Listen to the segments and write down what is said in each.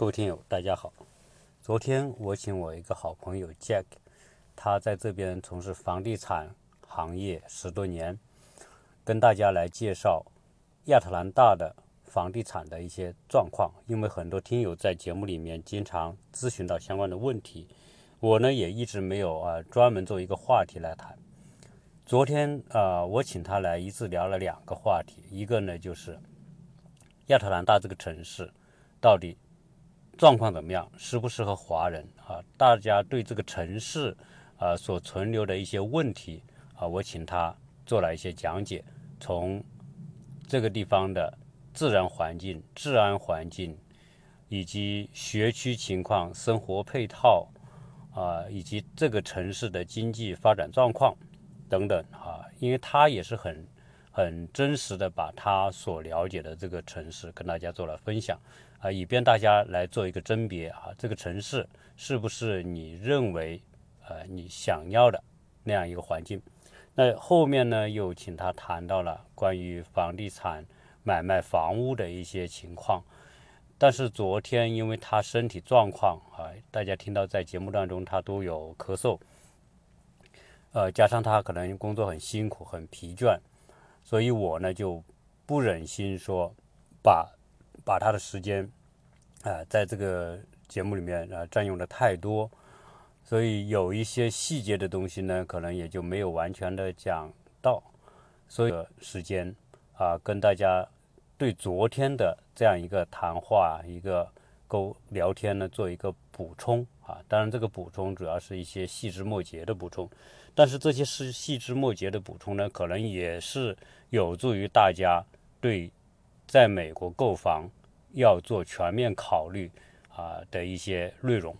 各位听友，大家好。昨天我请我一个好朋友 Jack，他在这边从事房地产行业十多年，跟大家来介绍亚特兰大的房地产的一些状况。因为很多听友在节目里面经常咨询到相关的问题，我呢也一直没有啊专门做一个话题来谈。昨天啊，我请他来一次聊了两个话题，一个呢就是亚特兰大这个城市到底。状况怎么样？适不适合华人啊？大家对这个城市啊所存留的一些问题啊，我请他做了一些讲解。从这个地方的自然环境、治安环境，以及学区情况、生活配套啊，以及这个城市的经济发展状况等等啊，因为他也是很很真实的把他所了解的这个城市跟大家做了分享。啊，以便大家来做一个甄别啊，这个城市是不是你认为呃你想要的那样一个环境？那后面呢又请他谈到了关于房地产买卖房屋的一些情况。但是昨天因为他身体状况啊，大家听到在节目当中他都有咳嗽，呃，加上他可能工作很辛苦很疲倦，所以我呢就不忍心说把。把他的时间，啊，在这个节目里面啊占用的太多，所以有一些细节的东西呢，可能也就没有完全的讲到。所以时间啊，跟大家对昨天的这样一个谈话、一个沟聊天呢，做一个补充啊。当然，这个补充主要是一些细枝末节的补充，但是这些是细枝末节的补充呢，可能也是有助于大家对。在美国购房要做全面考虑啊的一些内容。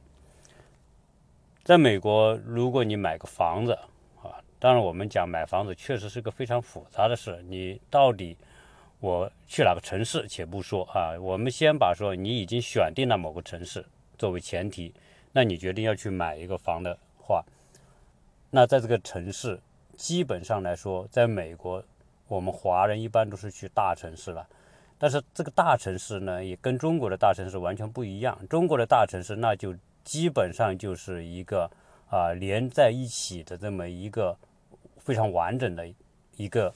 在美国，如果你买个房子啊，当然我们讲买房子确实是个非常复杂的事。你到底我去哪个城市，且不说啊，我们先把说你已经选定了某个城市作为前提，那你决定要去买一个房的话，那在这个城市基本上来说，在美国，我们华人一般都是去大城市了。但是这个大城市呢，也跟中国的大城市完全不一样。中国的大城市，那就基本上就是一个啊连在一起的这么一个非常完整的一个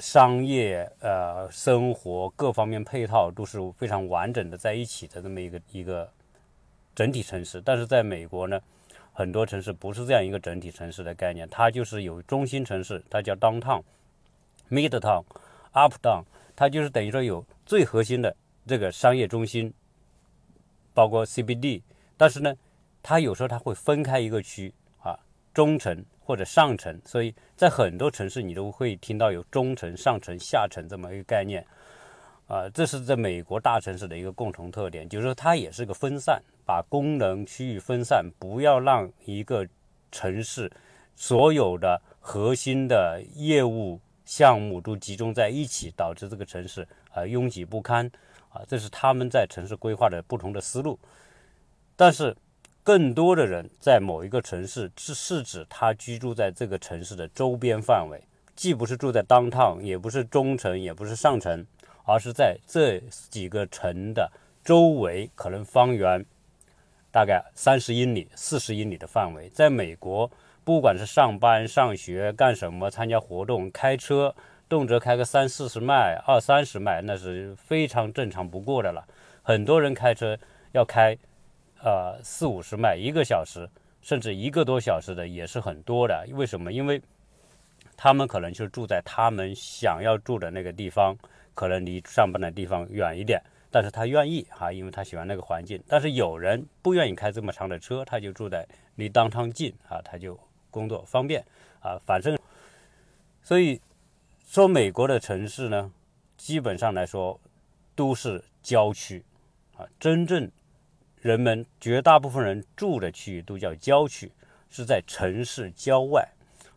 商业呃生活各方面配套都是非常完整的在一起的这么一个一个整体城市。但是在美国呢，很多城市不是这样一个整体城市的概念，它就是有中心城市，它叫 downtown、midtown、uptown。它就是等于说有最核心的这个商业中心，包括 CBD，但是呢，它有时候它会分开一个区啊，中层或者上层，所以在很多城市你都会听到有中层、上层、下层这么一个概念啊，这是在美国大城市的一个共同特点，就是说它也是个分散，把功能区域分散，不要让一个城市所有的核心的业务。项目都集中在一起，导致这个城市啊拥挤不堪啊，这是他们在城市规划的不同的思路。但是，更多的人在某一个城市是是指他居住在这个城市的周边范围，既不是住在当趟，也不是中城，也不是上城，而是在这几个城的周围，可能方圆大概三十英里、四十英里的范围。在美国。不管是上班、上学、干什么、参加活动、开车，动辄开个三四十迈、二三十迈，那是非常正常不过的了。很多人开车要开，呃，四五十迈，一个小时，甚至一个多小时的也是很多的。为什么？因为他们可能就住在他们想要住的那个地方，可能离上班的地方远一点，但是他愿意哈，因为他喜欢那个环境。但是有人不愿意开这么长的车，他就住在离当趟近啊，他就。工作方便啊，反正，所以说美国的城市呢，基本上来说都是郊区啊，真正人们绝大部分人住的区域都叫郊区，是在城市郊外。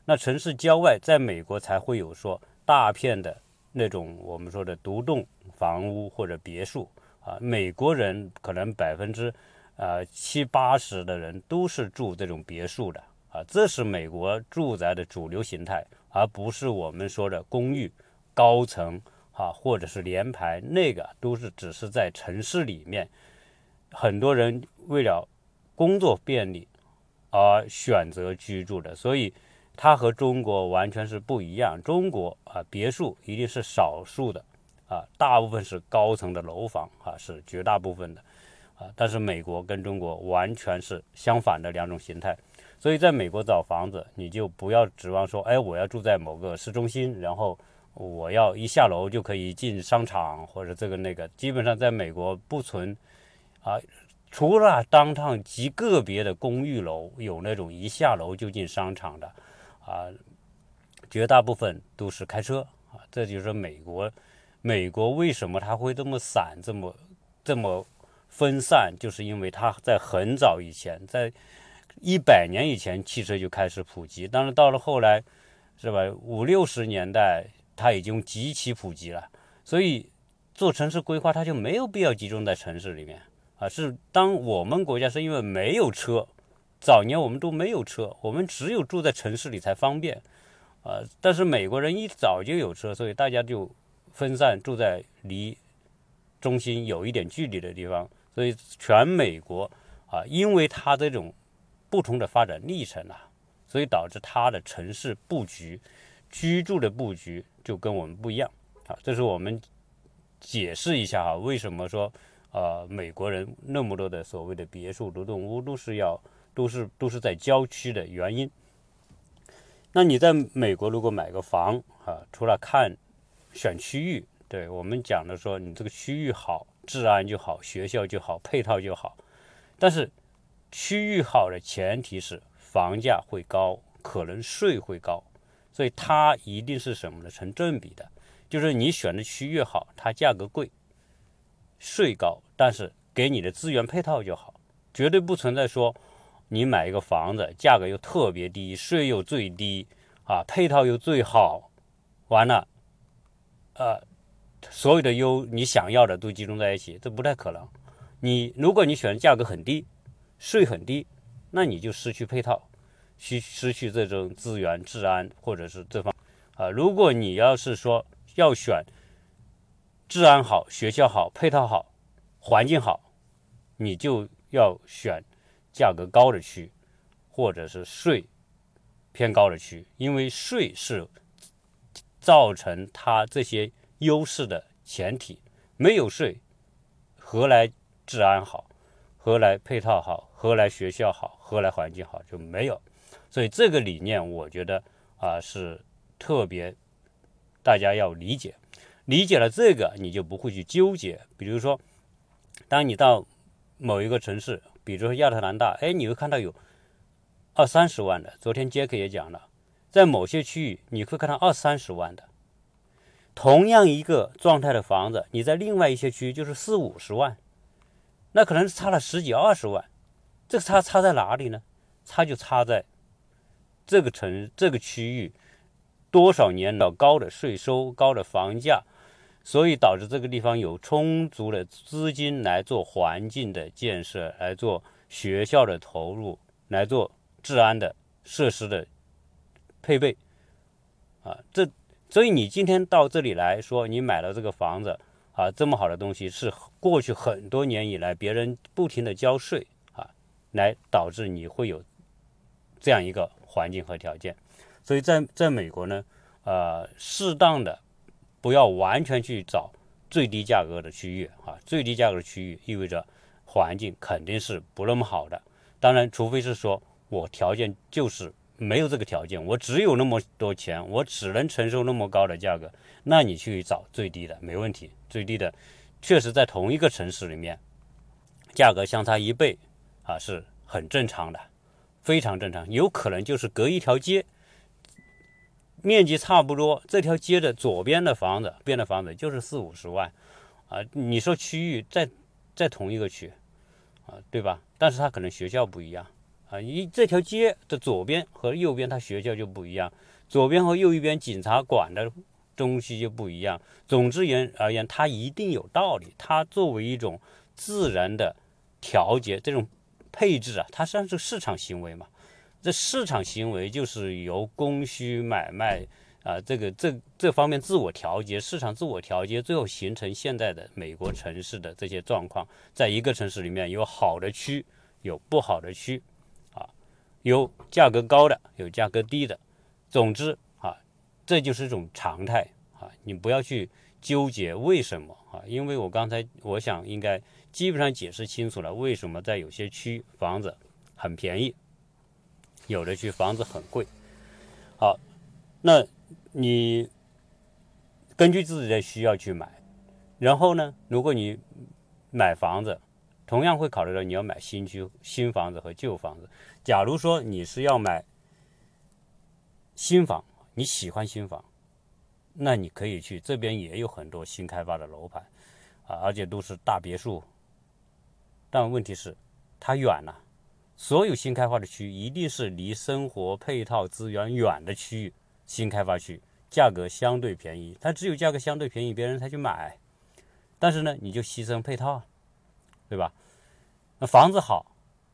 那城市郊外，在美国才会有说大片的那种我们说的独栋房屋或者别墅啊，美国人可能百分之呃七八十的人都是住这种别墅的。啊，这是美国住宅的主流形态，而不是我们说的公寓、高层啊，或者是联排，那个都是只是在城市里面很多人为了工作便利而选择居住的，所以它和中国完全是不一样。中国啊，别墅一定是少数的啊，大部分是高层的楼房啊，是绝大部分的啊。但是美国跟中国完全是相反的两种形态，所以在美国找房子，你就不要指望说，哎，我要住在某个市中心，然后。我要一下楼就可以进商场或者这个那个，基本上在美国不存啊，除了当趟极个别的公寓楼有那种一下楼就进商场的啊，绝大部分都是开车啊。这就是美国，美国为什么它会这么散，这么这么分散，就是因为它在很早以前，在一百年以前汽车就开始普及，但是到了后来，是吧？五六十年代。它已经极其普及了，所以做城市规划，它就没有必要集中在城市里面啊。是当我们国家是因为没有车，早年我们都没有车，我们只有住在城市里才方便啊。但是美国人一早就有车，所以大家就分散住在离中心有一点距离的地方。所以全美国啊，因为它这种不同的发展历程啊，所以导致它的城市布局、居住的布局。就跟我们不一样，啊，这是我们解释一下哈，为什么说呃美国人那么多的所谓的别墅、独栋屋都是要都是都是在郊区的原因。那你在美国如果买个房啊，除了看选区域，对我们讲的说你这个区域好，治安就好，学校就好，配套就好，但是区域好的前提是房价会高，可能税会高。所以它一定是什么呢？成正比的，就是你选的区越好，它价格贵，税高，但是给你的资源配套就好，绝对不存在说你买一个房子价格又特别低，税又最低啊，配套又最好，完了，呃，所有的优你想要的都集中在一起，这不太可能。你如果你选的价格很低，税很低，那你就失去配套。失失去这种资源、治安或者是这方啊，如果你要是说要选治安好、学校好、配套好、环境好，你就要选价格高的区，或者是税偏高的区，因为税是造成它这些优势的前提。没有税，何来治安好？何来配套好？何来学校好？何来环境好？就没有。所以这个理念，我觉得啊是特别大家要理解，理解了这个，你就不会去纠结。比如说，当你到某一个城市，比如说亚特兰大，哎，你会看到有二三十万的。昨天杰克也讲了，在某些区域，你会看到二三十万的。同样一个状态的房子，你在另外一些区域就是四五十万，那可能差了十几二十万。这个差差在哪里呢？差就差在。这个城这个区域多少年的高的税收、高的房价，所以导致这个地方有充足的资金来做环境的建设，来做学校的投入，来做治安的设施的配备。啊，这所以你今天到这里来说，你买了这个房子啊，这么好的东西是过去很多年以来别人不停的交税啊，来导致你会有这样一个。环境和条件，所以在在美国呢，呃，适当的不要完全去找最低价格的区域啊，最低价格的区域意味着环境肯定是不那么好的。当然，除非是说我条件就是没有这个条件，我只有那么多钱，我只能承受那么高的价格，那你去找最低的没问题。最低的确实在同一个城市里面，价格相差一倍啊，是很正常的。非常正常，有可能就是隔一条街，面积差不多，这条街的左边的房子，边的房子就是四五十万，啊，你说区域在在同一个区，啊，对吧？但是它可能学校不一样，啊，一这条街的左边和右边它学校就不一样，左边和右一边警察管的东西就不一样。总之言而言，它一定有道理，它作为一种自然的调节这种。配置啊，它实际上是市场行为嘛。这市场行为就是由供需买卖啊，这个这这方面自我调节，市场自我调节，最后形成现在的美国城市的这些状况。在一个城市里面有好的区，有不好的区，有价格高的，有价格低的。总之啊，这就是一种常态啊，你不要去纠结为什么啊，因为我刚才我想应该基本上解释清楚了，为什么在有些区房子很便宜，有的区房子很贵。好，那。你根据自己的需要去买，然后呢，如果你买房子，同样会考虑到你要买新居、新房子和旧房子。假如说你是要买新房，你喜欢新房，那你可以去这边也有很多新开发的楼盘啊，而且都是大别墅。但问题是，它远了。所有新开发的区一定是离生活配套资源远的区域。新开发区价格相对便宜，它只有价格相对便宜，别人才去买。但是呢，你就牺牲配套，对吧？房子好，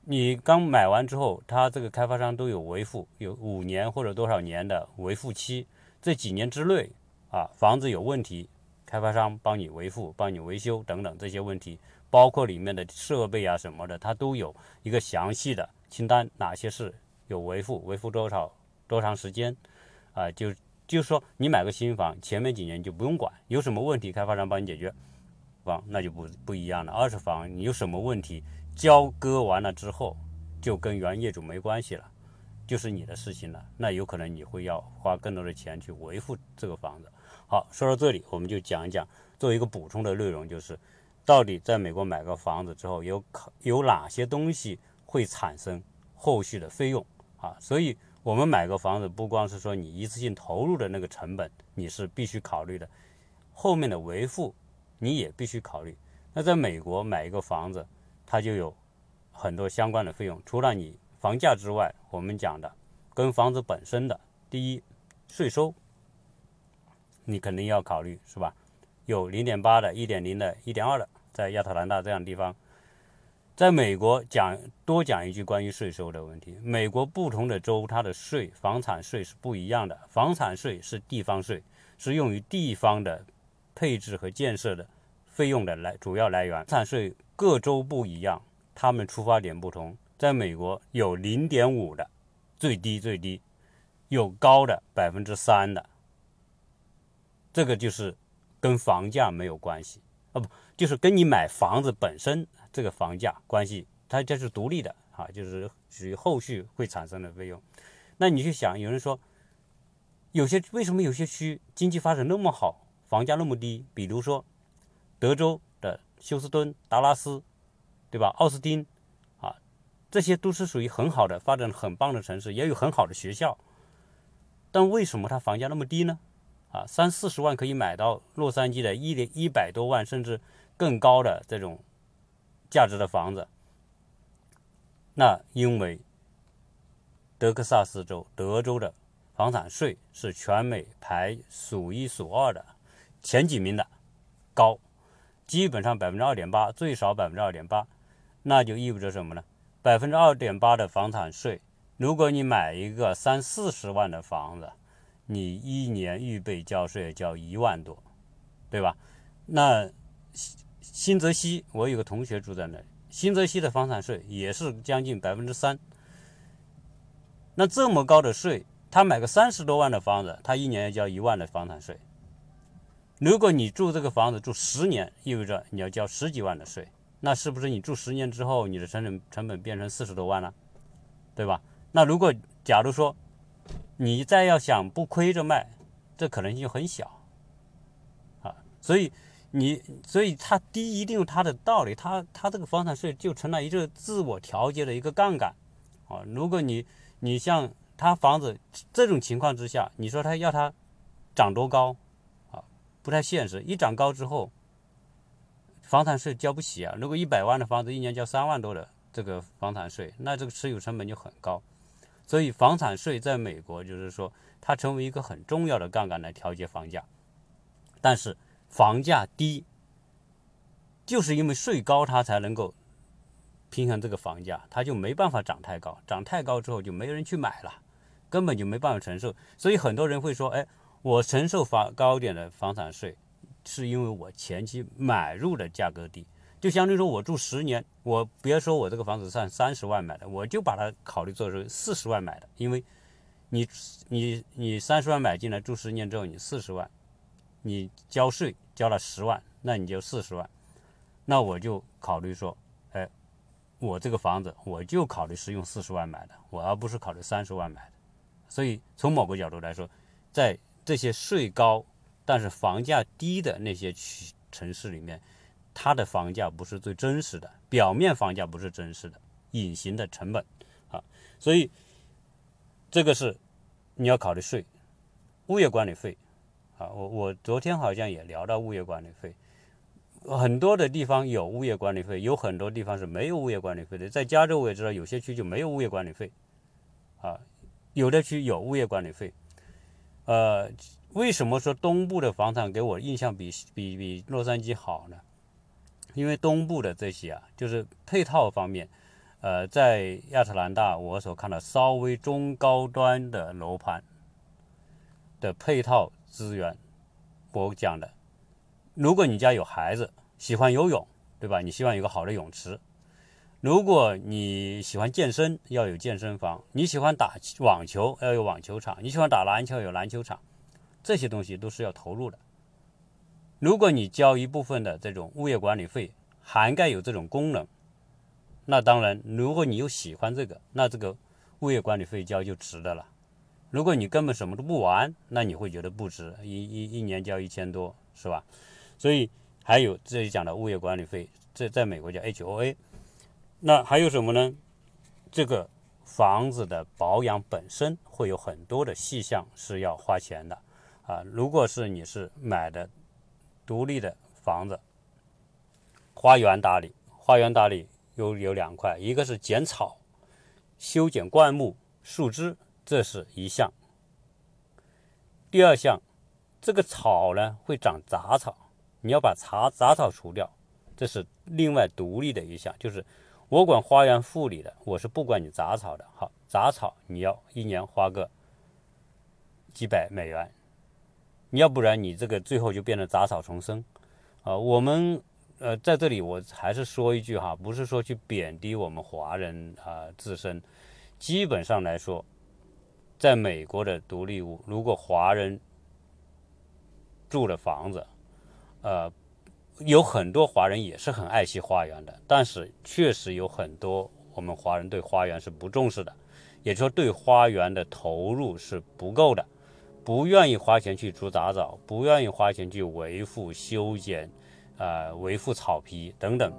你刚买完之后，他这个开发商都有维护，有五年或者多少年的维护期。这几年之内啊，房子有问题，开发商帮你维护、帮你维修等等这些问题，包括里面的设备啊什么的，它都有一个详细的清单，哪些是有维护，维护多少多长时间。啊，就就是说，你买个新房，前面几年就不用管，有什么问题，开发商帮你解决。房那就不不一样了，二手房你有什么问题，交割完了之后，就跟原业主没关系了，就是你的事情了。那有可能你会要花更多的钱去维护这个房子。好，说到这里，我们就讲一讲，作为一个补充的内容，就是到底在美国买个房子之后，有有哪些东西会产生后续的费用啊？所以。我们买个房子，不光是说你一次性投入的那个成本，你是必须考虑的，后面的维护你也必须考虑。那在美国买一个房子，它就有很多相关的费用，除了你房价之外，我们讲的跟房子本身的，第一税收，你肯定要考虑，是吧？有零点八的、一点零的、一点二的，在亚特兰大这样的地方。在美国讲多讲一句关于税收的问题。美国不同的州，它的税房产税是不一样的。房产税是地方税，是用于地方的配置和建设的费用的来主要来源。产税各州不一样，他们出发点不同。在美国有零点五的，最低最低，有高的百分之三的，这个就是跟房价没有关系啊，不就是跟你买房子本身。这个房价关系，它这是独立的啊，就是属于后续会产生的费用。那你去想，有人说，有些为什么有些区经济发展那么好，房价那么低？比如说德州的休斯敦、达拉斯，对吧？奥斯汀啊，这些都是属于很好的、发展很棒的城市，也有很好的学校。但为什么它房价那么低呢？啊，三四十万可以买到洛杉矶的一点一百多万甚至更高的这种。价值的房子，那因为德克萨斯州、德州的房产税是全美排数一数二的前几名的高，基本上百分之二点八，最少百分之二点八，那就意味着什么呢？百分之二点八的房产税，如果你买一个三四十万的房子，你一年预备交税交一万多，对吧？那。新泽西，我有个同学住在那里。新泽西的房产税也是将近百分之三。那这么高的税，他买个三十多万的房子，他一年要交一万的房产税。如果你住这个房子住十年，意味着你要交十几万的税。那是不是你住十年之后，你的成本成本变成四十多万了，对吧？那如果假如说你再要想不亏着卖，这可能性很小啊。所以。你所以它低一定有它的道理，它它这个房产税就成了一个自我调节的一个杠杆，啊，如果你你像它房子这种情况之下，你说它要它涨多高，不太现实。一涨高之后，房产税交不起啊。如果一百万的房子一年交三万多的这个房产税，那这个持有成本就很高。所以房产税在美国就是说它成为一个很重要的杠杆来调节房价，但是。房价低，就是因为税高，它才能够平衡这个房价，它就没办法涨太高，涨太高之后就没人去买了，根本就没办法承受。所以很多人会说：“哎，我承受房高点的房产税，是因为我前期买入的价格低。就相当于说我住十年，我别说我这个房子算三十万买的，我就把它考虑做成四十万买的，因为，你你你三十万买进来住十年之后你四十万，你交税交了十万，那你就四十万，那我就考虑说，哎，我这个房子我就考虑是用四十万买的，我而不是考虑三十万买的，所以从某个角度来说，在这些税高但是房价低的那些区城市里面。它的房价不是最真实的，表面房价不是真实的，隐形的成本啊，所以这个是你要考虑税，物业管理费啊，我我昨天好像也聊到物业管理费，很多的地方有物业管理费，有很多地方是没有物业管理费的，在加州我也知道有些区就没有物业管理费啊，有的区有物业管理费，呃，为什么说东部的房产给我印象比比比洛杉矶好呢？因为东部的这些啊，就是配套方面，呃，在亚特兰大我所看到稍微中高端的楼盘的配套资源，我讲的，如果你家有孩子喜欢游泳，对吧？你希望有个好的泳池；如果你喜欢健身，要有健身房；你喜欢打网球，要有网球场；你喜欢打篮球，有篮球场，这些东西都是要投入的。如果你交一部分的这种物业管理费，涵盖有这种功能，那当然，如果你又喜欢这个，那这个物业管理费交就值的了。如果你根本什么都不玩，那你会觉得不值，一一一年交一千多，是吧？所以还有这里讲的物业管理费，这在美国叫 HOA。那还有什么呢？这个房子的保养本身会有很多的细项是要花钱的啊。如果是你是买的。独立的房子，花园打理，花园打理有有两块，一个是剪草，修剪灌木、树枝，这是一项。第二项，这个草呢会长杂草，你要把杂杂草除掉，这是另外独立的一项。就是我管花园护理的，我是不管你杂草的。好，杂草你要一年花个几百美元。你要不然你这个最后就变成杂草丛生，啊，我们呃在这里我还是说一句哈，不是说去贬低我们华人啊自身，基本上来说，在美国的独立屋，如果华人住的房子，呃，有很多华人也是很爱惜花园的，但是确实有很多我们华人对花园是不重视的，也就是说对花园的投入是不够的。不愿意花钱去除杂草，不愿意花钱去维护、修剪，呃，维护草皮等等，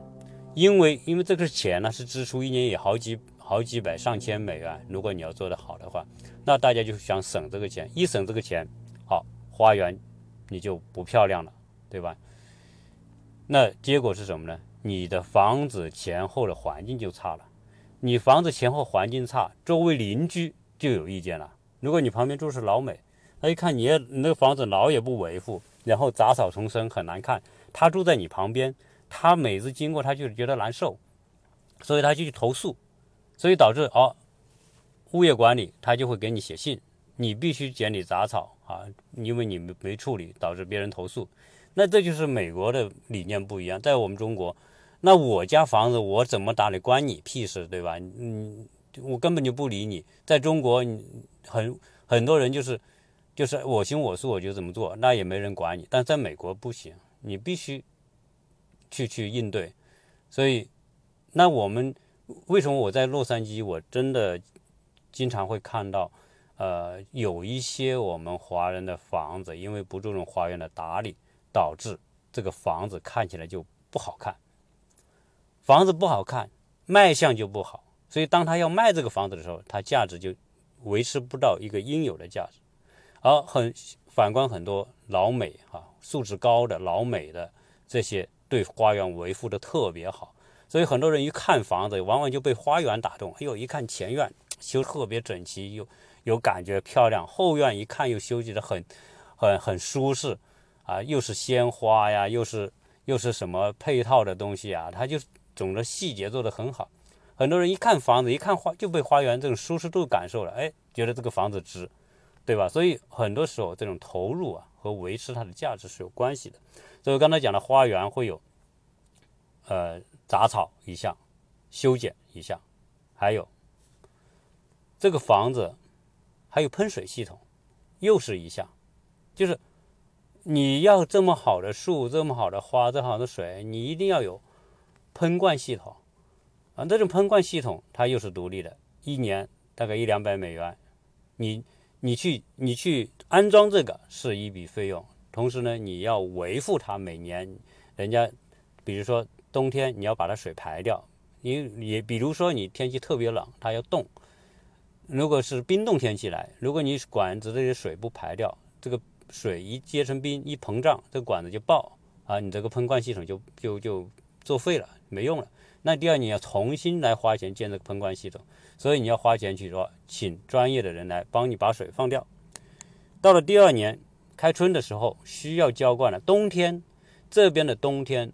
因为因为这个钱呢是支出，一年也好几好几百上千美元。如果你要做得好的话，那大家就想省这个钱，一省这个钱，好，花园你就不漂亮了，对吧？那结果是什么呢？你的房子前后的环境就差了，你房子前后环境差，周围邻居就有意见了。如果你旁边住是老美。他一看你那个房子老也不维护，然后杂草丛生很难看。他住在你旁边，他每次经过他就觉得难受，所以他就去投诉，所以导致哦，物业管理他就会给你写信，你必须剪理杂草啊，因为你没没处理，导致别人投诉。那这就是美国的理念不一样，在我们中国，那我家房子我怎么打理关你屁事，对吧？嗯，我根本就不理你。在中国，很很多人就是。就是我行我素，我就怎么做，那也没人管你。但在美国不行，你必须去去应对。所以，那我们为什么我在洛杉矶，我真的经常会看到，呃，有一些我们华人的房子，因为不注重花园的打理，导致这个房子看起来就不好看。房子不好看，卖相就不好。所以，当他要卖这个房子的时候，它价值就维持不到一个应有的价值。而很反观很多老美啊，素质高的老美的这些对花园维护的特别好，所以很多人一看房子，往往就被花园打动。哎呦，一看前院修特别整齐，又有感觉漂亮；后院一看又修起的很很很舒适啊，又是鲜花呀，又是又是什么配套的东西啊，它就总的细节做得很好。很多人一看房子，一看花就被花园这种舒适度感受了，哎，觉得这个房子值。对吧？所以很多时候这种投入啊和维持它的价值是有关系的。所以刚才讲的花园会有，呃，杂草一项，修剪一项，还有这个房子还有喷水系统，又是一项，就是你要这么好的树，这么好的花，这么好的水，你一定要有喷灌系统。啊，这种喷灌系统它又是独立的，一年大概一两百美元，你你去你去安装这个是一笔费用，同时呢，你要维护它，每年人家比如说冬天你要把它水排掉，你也比如说你天气特别冷，它要冻，如果是冰冻天气来，如果你管子这些水不排掉，这个水一结成冰一膨胀，这管子就爆啊，你这个喷灌系统就就就作废了，没用了。那第二，你要重新来花钱建这个喷灌系统，所以你要花钱去说，请专业的人来帮你把水放掉。到了第二年开春的时候，需要浇灌了。冬天这边的冬天，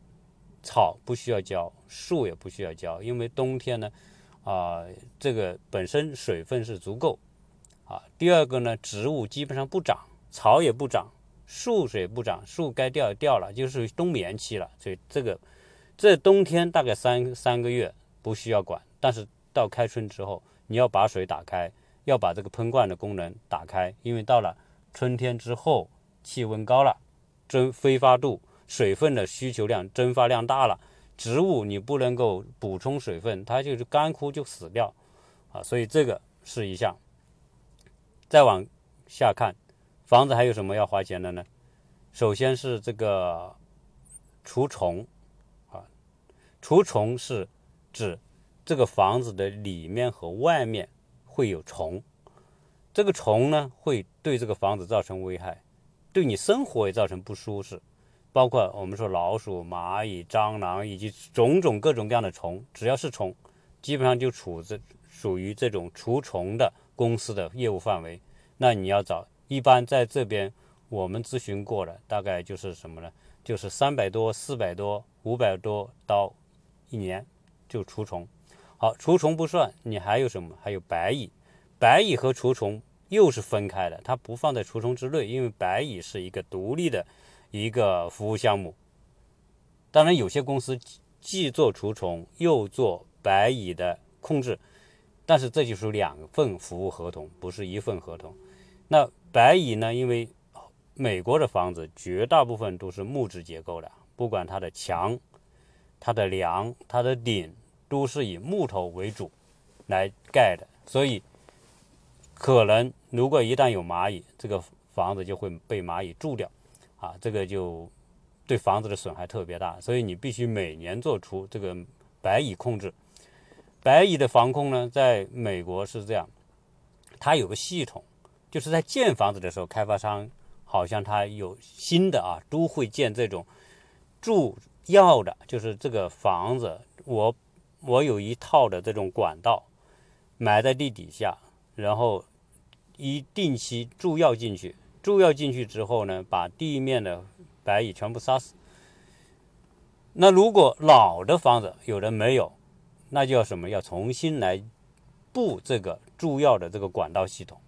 草不需要浇，树也不需要浇，因为冬天呢，啊，这个本身水分是足够啊。第二个呢，植物基本上不长，草也不长，树水不长，树该掉掉了，就是冬眠期了，所以这个。这冬天大概三三个月不需要管，但是到开春之后，你要把水打开，要把这个喷灌的功能打开，因为到了春天之后，气温高了，蒸挥发度、水分的需求量、蒸发量大了，植物你不能够补充水分，它就是干枯就死掉，啊，所以这个是一项。再往下看，房子还有什么要花钱的呢？首先是这个除虫。啊除虫是指这个房子的里面和外面会有虫，这个虫呢会对这个房子造成危害，对你生活也造成不舒适，包括我们说老鼠、蚂蚁、蟑螂以及种种各种各样的虫，只要是虫，基本上就处在属于这种除虫的公司的业务范围。那你要找，一般在这边我们咨询过的，大概就是什么呢？就是三百多、四百多、五百多刀。一年就除虫，好，除虫不算，你还有什么？还有白蚁，白蚁和除虫又是分开的，它不放在除虫之内，因为白蚁是一个独立的一个服务项目。当然，有些公司既做除虫又做白蚁的控制，但是这就是两份服务合同，不是一份合同。那白蚁呢？因为美国的房子绝大部分都是木质结构的，不管它的墙。它的梁、它的顶都是以木头为主来盖的，所以可能如果一旦有蚂蚁，这个房子就会被蚂蚁蛀掉，啊，这个就对房子的损害特别大。所以你必须每年做出这个白蚁控制。白蚁的防控呢，在美国是这样，它有个系统，就是在建房子的时候，开发商好像他有新的啊，都会建这种住。要的就是这个房子，我我有一套的这种管道埋在地底下，然后一定期注药进去，注药进去之后呢，把地面的白蚁全部杀死。那如果老的房子有的没有，那就要什么？要重新来布这个注药的这个管道系统。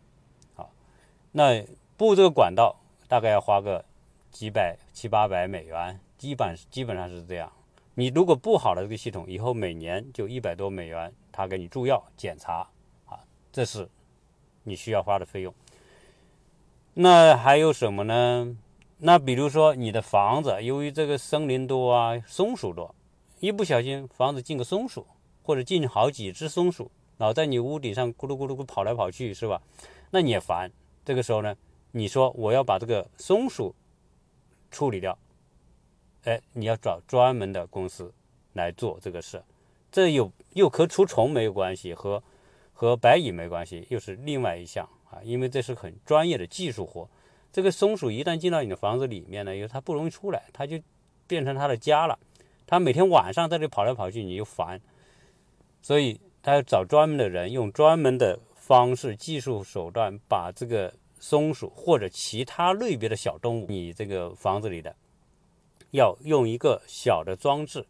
那布这个管道大概要花个几百七八百美元。基本基本上是这样，你如果不好了这个系统，以后每年就一百多美元，他给你注药检查，啊，这是你需要花的费用。那还有什么呢？那比如说你的房子，由于这个森林多啊，松鼠多，一不小心房子进个松鼠，或者进好几只松鼠，老在你屋顶上咕噜咕噜咕跑来跑去，是吧？那你也烦。这个时候呢，你说我要把这个松鼠处理掉。哎，你要找专门的公司来做这个事，这又又和除虫没有关系，和和白蚁没关系，又是另外一项啊。因为这是很专业的技术活。这个松鼠一旦进到你的房子里面呢，因为它不容易出来，它就变成它的家了。它每天晚上在这跑来跑去，你就烦。所以它要找专门的人，用专门的方式、技术手段，把这个松鼠或者其他类别的小动物，你这个房子里的。要用一个小的装置，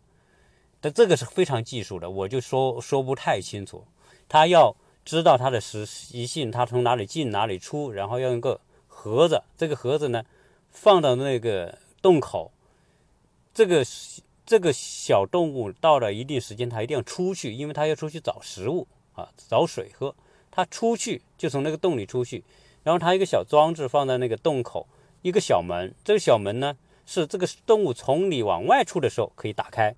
但这个是非常技术的，我就说说不太清楚。它要知道它的实习性，它从哪里进哪里出，然后要用个盒子，这个盒子呢放到那个洞口，这个这个小动物到了一定时间，它一定要出去，因为它要出去找食物啊，找水喝。它出去就从那个洞里出去，然后它一个小装置放在那个洞口，一个小门，这个小门呢是这个动物从里往外出的时候可以打开，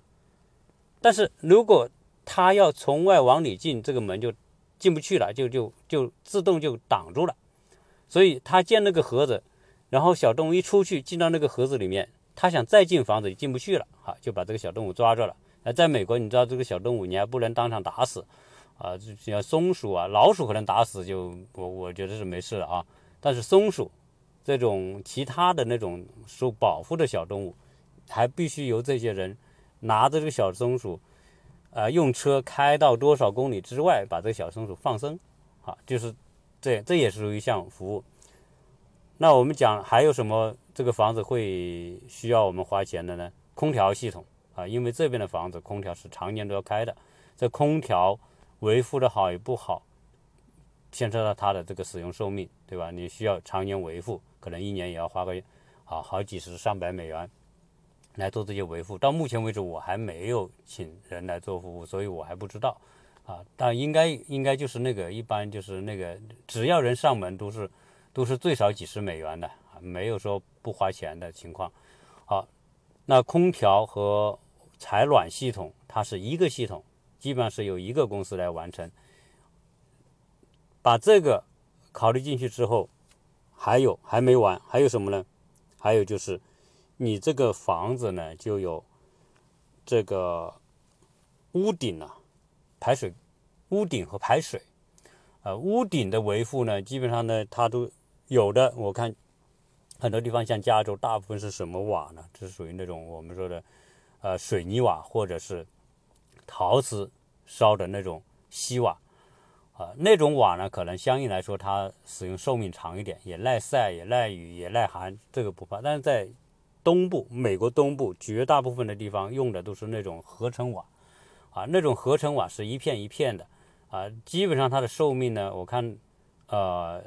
但是如果它要从外往里进，这个门就进不去了，就就就自动就挡住了。所以它建那个盒子，然后小动物一出去进到那个盒子里面，它想再进房子也进不去了，好就把这个小动物抓住了。那在美国，你知道这个小动物你还不能当场打死。啊，就像松鼠啊、老鼠可能打死就我我觉得是没事的啊，但是松鼠这种其他的那种受保护的小动物，还必须由这些人拿着这个小松鼠，啊，用车开到多少公里之外把这个小松鼠放生，啊，就是这这也是一项服务。那我们讲还有什么这个房子会需要我们花钱的呢？空调系统啊，因为这边的房子空调是常年都要开的，这空调。维护的好与不好，牵涉到它的这个使用寿命，对吧？你需要常年维护，可能一年也要花个啊好几十上百美元来做这些维护。到目前为止，我还没有请人来做服务，所以我还不知道啊。但应该应该就是那个一般就是那个，只要人上门都是都是最少几十美元的啊，没有说不花钱的情况。好，那空调和采暖系统它是一个系统。基本上是由一个公司来完成，把这个考虑进去之后，还有还没完，还有什么呢？还有就是你这个房子呢，就有这个屋顶啊，排水，屋顶和排水，呃，屋顶的维护呢，基本上呢，它都有的。我看很多地方像加州，大部分是什么瓦呢？这是属于那种我们说的呃水泥瓦或者是。陶瓷烧的那种锡瓦，啊，那种瓦呢，可能相应来说它使用寿命长一点，也耐晒，也耐雨，也耐寒，这个不怕。但是在东部，美国东部绝大部分的地方用的都是那种合成瓦，啊，那种合成瓦是一片一片的，啊，基本上它的寿命呢，我看，呃，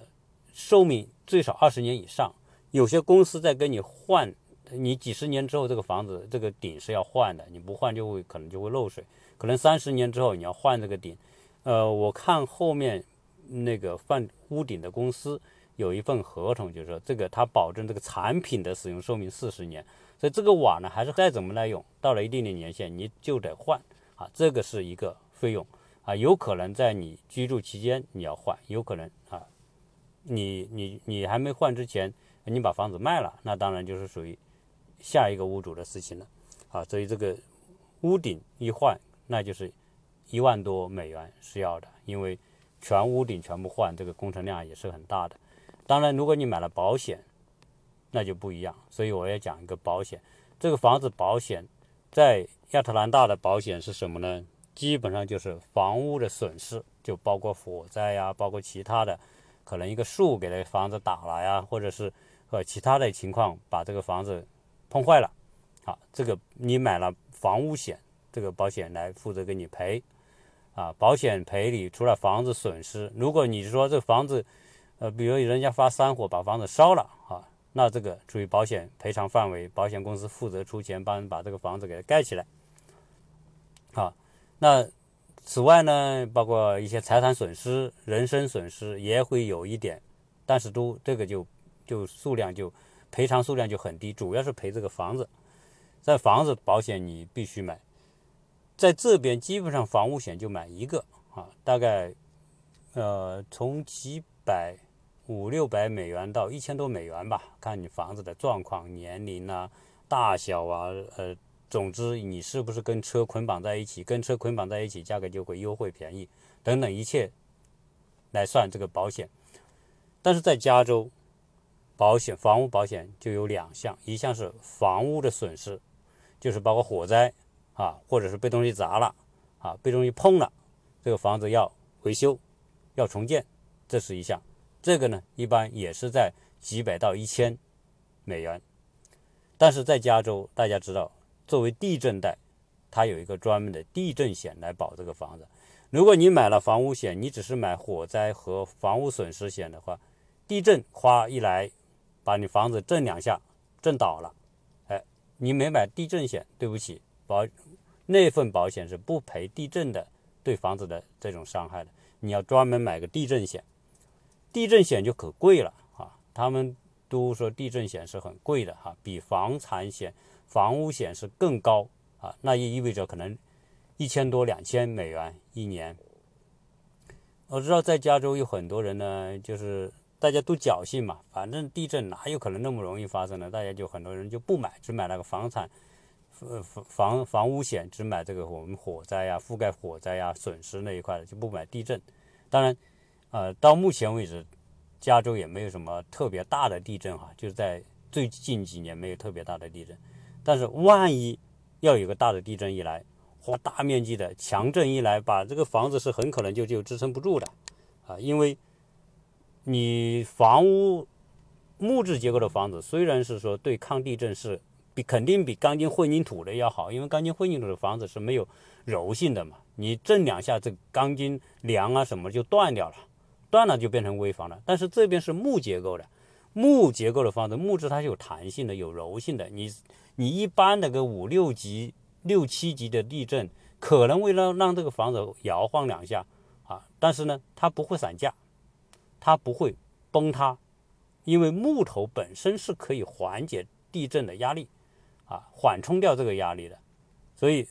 寿命最少二十年以上。有些公司在跟你换，你几十年之后这个房子这个顶是要换的，你不换就会可能就会漏水。可能三十年之后你要换这个顶，呃，我看后面那个换屋顶的公司有一份合同，就是说这个它保证这个产品的使用寿命四十年，所以这个瓦呢还是再怎么来用，到了一定的年限你就得换啊，这个是一个费用啊，有可能在你居住期间你要换，有可能啊，你你你还没换之前你把房子卖了，那当然就是属于下一个屋主的事情了啊，所以这个屋顶一换。那就是一万多美元是要的，因为全屋顶全部换，这个工程量也是很大的。当然，如果你买了保险，那就不一样。所以我要讲一个保险，这个房子保险在亚特兰大的保险是什么呢？基本上就是房屋的损失，就包括火灾呀，包括其他的，可能一个树给这房子打了呀，或者是呃其他的情况把这个房子碰坏了，好，这个你买了房屋险。这个保险来负责给你赔，啊，保险赔你除了房子损失，如果你说这房子，呃，比如人家发山火把房子烧了，啊，那这个属于保险赔偿范围，保险公司负责出钱帮把这个房子给盖起来，啊，那此外呢，包括一些财产损失、人身损失也会有一点，但是都这个就就数量就赔偿数量就很低，主要是赔这个房子，在房子保险你必须买。在这边基本上房屋险就买一个啊，大概呃从几百五六百美元到一千多美元吧，看你房子的状况、年龄啊、大小啊，呃，总之你是不是跟车捆绑在一起，跟车捆绑在一起，价格就会优惠便宜等等一切来算这个保险。但是在加州，保险房屋保险就有两项，一项是房屋的损失，就是包括火灾。啊，或者是被东西砸了，啊，被东西碰了，这个房子要维修，要重建，这是一项。这个呢，一般也是在几百到一千美元。但是在加州，大家知道，作为地震带，它有一个专门的地震险来保这个房子。如果你买了房屋险，你只是买火灾和房屋损失险的话，地震哗一来，把你房子震两下，震倒了，哎，你没买地震险，对不起，保那份保险是不赔地震的对房子的这种伤害的，你要专门买个地震险，地震险就可贵了啊，他们都说地震险是很贵的哈，比房产险、房屋险是更高啊，那也意味着可能。一千多两千美元一年，我知道在加州有很多人呢，就是大家都侥幸嘛，反正地震哪有可能那么容易发生呢？大家就很多人就不买，只买那个房产，呃房房房屋险，只买这个我们火灾呀、覆盖火灾呀损失那一块的，就不买地震。当然，呃，到目前为止，加州也没有什么特别大的地震哈，就是在最近几年没有特别大的地震。但是万一要有个大的地震一来，或大面积的强震一来，把这个房子是很可能就就支撑不住的，啊，因为你房屋木质结构的房子虽然是说对抗地震是比肯定比钢筋混凝土的要好，因为钢筋混凝土的房子是没有柔性的嘛，你震两下，这钢筋梁啊什么就断掉了，断了就变成危房了。但是这边是木结构的，木结构的房子，木质它是有弹性的，有柔性的，你你一般的个五六级。六七级的地震可能为了让这个房子摇晃两下啊，但是呢，它不会散架，它不会崩塌，因为木头本身是可以缓解地震的压力啊，缓冲掉这个压力的。所以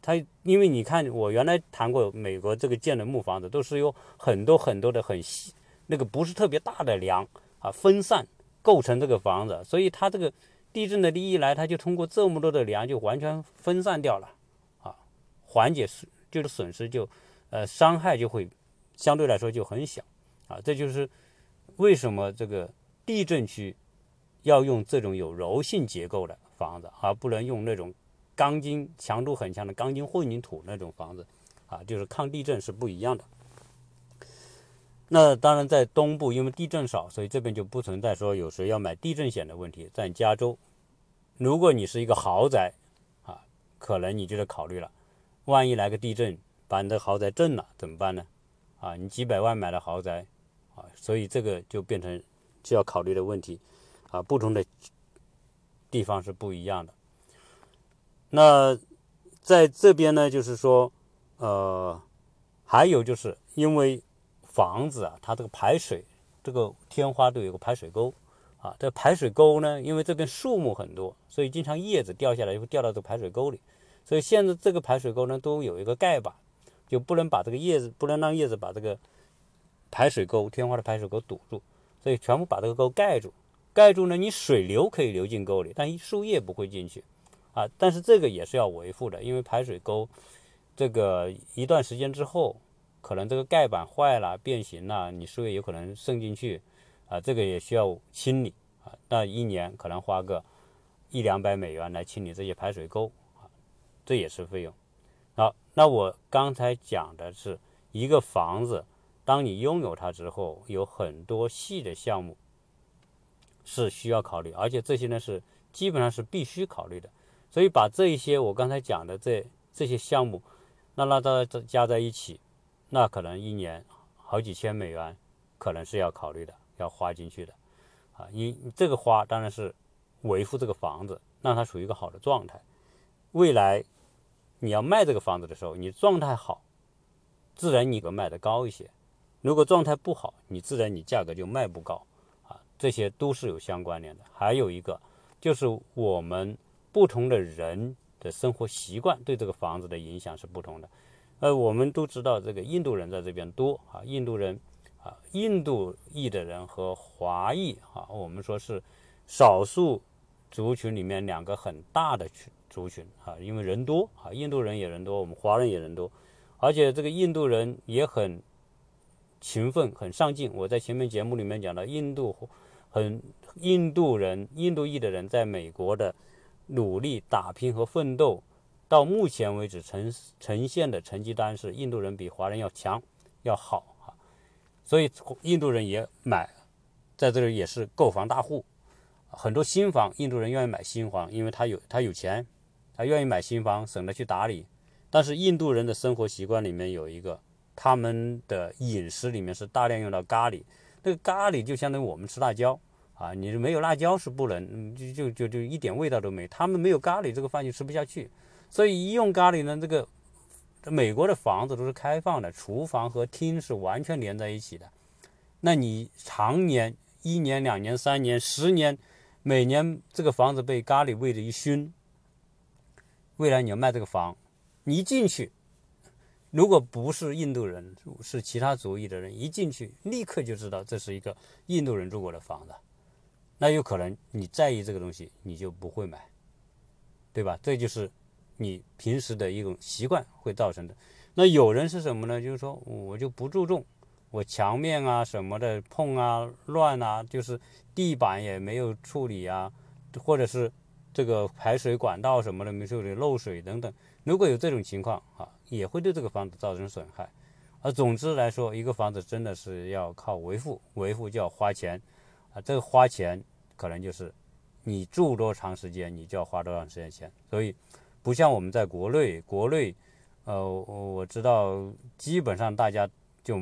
它，因为你看，我原来谈过美国这个建的木房子，都是有很多很多的很细，那个不是特别大的梁啊，分散构成这个房子，所以它这个。地震的力一来，它就通过这么多的梁就完全分散掉了，啊，缓解损就是损失就，呃，伤害就会相对来说就很小，啊，这就是为什么这个地震区要用这种有柔性结构的房子，而不能用那种钢筋强度很强的钢筋混凝土那种房子，啊，就是抗地震是不一样的。那当然，在东部因为地震少，所以这边就不存在说有谁要买地震险的问题。在加州，如果你是一个豪宅，啊，可能你就得考虑了，万一来个地震把你的豪宅震了怎么办呢？啊，你几百万买的豪宅，啊，所以这个就变成需要考虑的问题，啊，不同的地方是不一样的。那在这边呢，就是说，呃，还有就是因为。房子啊，它这个排水，这个天花都有个排水沟啊。这排水沟呢，因为这边树木很多，所以经常叶子掉下来就会掉到这个排水沟里。所以现在这个排水沟呢，都有一个盖板，就不能把这个叶子，不能让叶子把这个排水沟、天花的排水沟堵住。所以全部把这个沟盖住，盖住呢，你水流可以流进沟里，但树叶不会进去啊。但是这个也是要维护的，因为排水沟这个一段时间之后。可能这个盖板坏了、变形了，你树叶有可能渗进去，啊，这个也需要清理啊。那一年可能花个一两百美元来清理这些排水沟啊，这也是费用。好，那我刚才讲的是一个房子，当你拥有它之后，有很多细的项目是需要考虑，而且这些呢是基本上是必须考虑的。所以把这一些我刚才讲的这这些项目，那那它加在一起。那可能一年好几千美元，可能是要考虑的，要花进去的，啊，你这个花当然是维护这个房子，让它处于一个好的状态。未来你要卖这个房子的时候，你状态好，自然你个卖的高一些；如果状态不好，你自然你价格就卖不高，这些都是有相关联的。还有一个就是我们不同的人的生活习惯对这个房子的影响是不同的。呃，我们都知道这个印度人在这边多啊，印度人啊，印度裔的人和华裔啊，我们说是少数族群里面两个很大的群族群啊，因为人多啊，印度人也人多，我们华人也人多，而且这个印度人也很勤奋、很上进。我在前面节目里面讲到，印度很印度人、印度裔的人在美国的努力打拼和奋斗。到目前为止呈呈现的成绩单是印度人比华人要强要好啊，所以印度人也买，在这里也是购房大户，很多新房印度人愿意买新房，因为他有他有钱，他愿意买新房省得去打理。但是印度人的生活习惯里面有一个他们的饮食里面是大量用到咖喱，那个咖喱就相当于我们吃辣椒啊，你没有辣椒是不能，就就就就一点味道都没，他们没有咖喱这个饭就吃不下去，所以一用咖喱呢，这个美国的房子都是开放的，厨房和厅是完全连在一起的，那你常年一年、两年、三年、十年，每年这个房子被咖喱味的一熏，未来你要卖这个房，你一进去。如果不是印度人，是其他族裔的人，一进去立刻就知道这是一个印度人住过的房子，那有可能你在意这个东西，你就不会买，对吧？这就是你平时的一种习惯会造成的。那有人是什么呢？就是说我就不注重，我墙面啊什么的碰啊乱啊，就是地板也没有处理啊，或者是这个排水管道什么的没处理，漏水等等。如果有这种情况啊。也会对这个房子造成损害，而总之来说，一个房子真的是要靠维护，维护就要花钱，啊，这个花钱可能就是你住多长时间，你就要花多长时间钱。所以不像我们在国内，国内，呃，我知道基本上大家就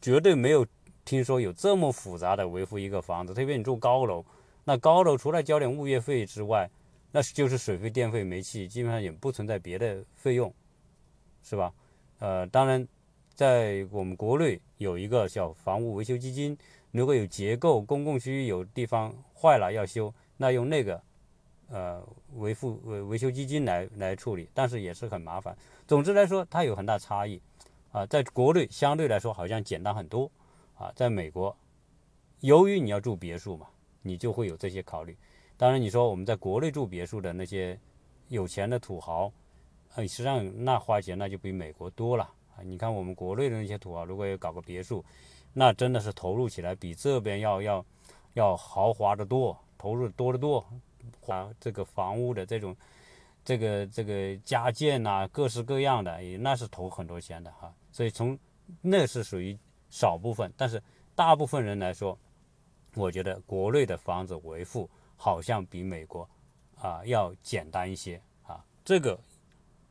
绝对没有听说有这么复杂的维护一个房子，特别你住高楼，那高楼除了交点物业费之外，那就是水费、电费、煤气，基本上也不存在别的费用。是吧？呃，当然，在我们国内有一个小房屋维修基金，如果有结构、公共区域有地方坏了要修，那用那个呃维护维维修基金来来处理，但是也是很麻烦。总之来说，它有很大差异啊。在国内相对来说好像简单很多啊。在美国，由于你要住别墅嘛，你就会有这些考虑。当然，你说我们在国内住别墅的那些有钱的土豪。呃，实际上那花钱那就比美国多了啊！你看我们国内的那些土豪，如果要搞个别墅，那真的是投入起来比这边要要要豪华的多，投入多得多。啊这个房屋的这种这个这个加建呐，各式各样的，那是投很多钱的哈。所以从那是属于少部分，但是大部分人来说，我觉得国内的房子维护好像比美国啊要简单一些啊，这个。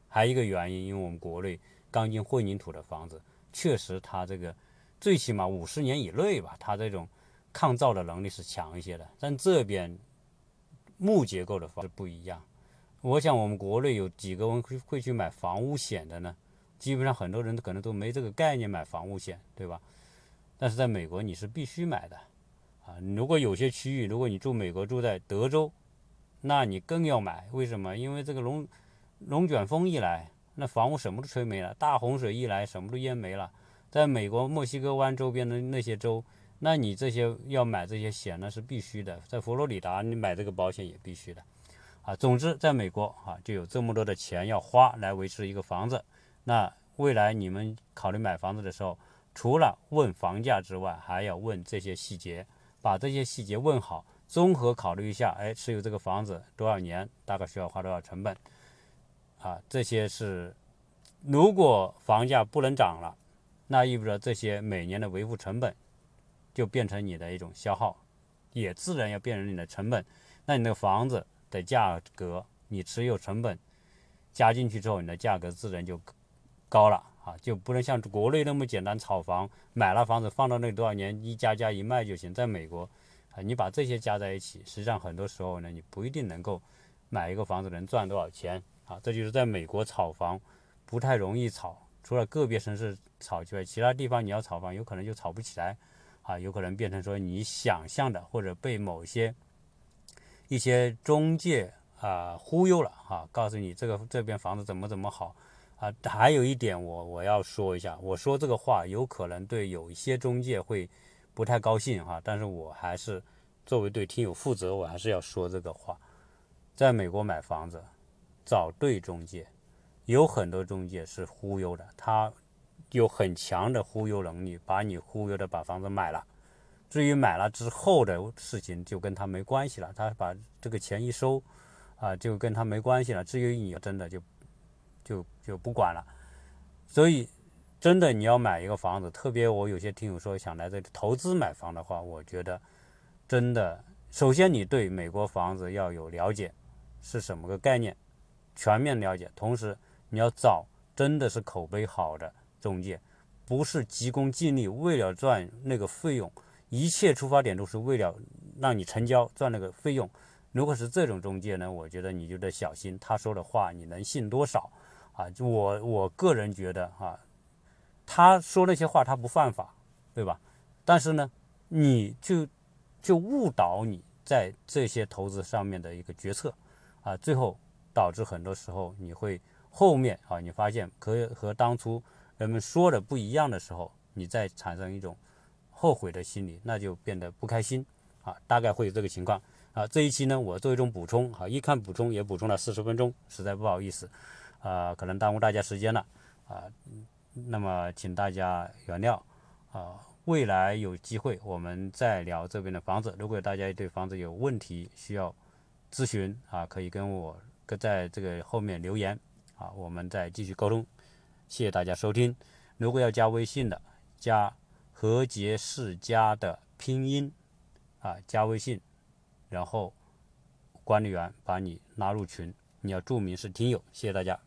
还有一个原因，因为我们国内钢筋混凝土的房子，确实它这个最起码五十年以内吧，它这种抗造的能力是强一些的。但这边木结构的房子不一样。我想我们国内有几个人会会去买房屋险的呢？基本上很多人可能都没这个概念买房屋险，对吧？但是在美国你是必须买的啊！如果有些区域，如果你住美国住在德州，那你更要买。为什么？因为这个龙。龙卷风一来，那房屋什么都吹没了；大洪水一来，什么都淹没了。在美国墨西哥湾周边的那些州，那你这些要买这些险那是必须的。在佛罗里达，你买这个保险也必须的。啊，总之，在美国啊，就有这么多的钱要花来维持一个房子。那未来你们考虑买房子的时候，除了问房价之外，还要问这些细节，把这些细节问好，综合考虑一下，哎，持有这个房子多少年，大概需要花多少成本。啊，这些是，如果房价不能涨了，那意味着这些每年的维护成本就变成你的一种消耗，也自然要变成你的成本。那你那个房子的价格，你持有成本加进去之后，你的价格自然就高了啊，就不能像国内那么简单炒房，买了房子放到那多少年一加加一卖就行。在美国啊，你把这些加在一起，实际上很多时候呢，你不一定能够买一个房子能赚多少钱。啊，这就是在美国炒房不太容易炒，除了个别城市炒之外，其他地方你要炒房有可能就炒不起来，啊，有可能变成说你想象的，或者被某些一些中介啊忽悠了，哈，告诉你这个这边房子怎么怎么好，啊，还有一点我我要说一下，我说这个话有可能对有一些中介会不太高兴哈，但是我还是作为对听友负责，我还是要说这个话，在美国买房子。找对中介，有很多中介是忽悠的，他有很强的忽悠能力，把你忽悠的把房子买了。至于买了之后的事情，就跟他没关系了，他把这个钱一收，啊，就跟他没关系了。至于你真的就就就不管了。所以，真的你要买一个房子，特别我有些听友说想来这里投资买房的话，我觉得真的，首先你对美国房子要有了解，是什么个概念？全面了解，同时你要找真的是口碑好的中介，不是急功近利，为了赚那个费用，一切出发点都是为了让你成交赚那个费用。如果是这种中介呢，我觉得你就得小心，他说的话你能信多少啊？我我个人觉得啊，他说那些话他不犯法，对吧？但是呢，你就就误导你在这些投资上面的一个决策啊，最后导致很多时候你会后面啊，你发现和和当初。人们说的不一样的时候，你再产生一种后悔的心理，那就变得不开心啊，大概会有这个情况啊。这一期呢，我做一种补充啊，一看补充也补充了四十分钟，实在不好意思啊，可能耽误大家时间了啊。那么请大家原谅啊，未来有机会我们再聊这边的房子。如果大家对房子有问题需要咨询啊，可以跟我跟在这个后面留言啊，我们再继续沟通。谢谢大家收听。如果要加微信的，加何杰世家的拼音啊，加微信，然后管理员把你拉入群，你要注明是听友。谢谢大家。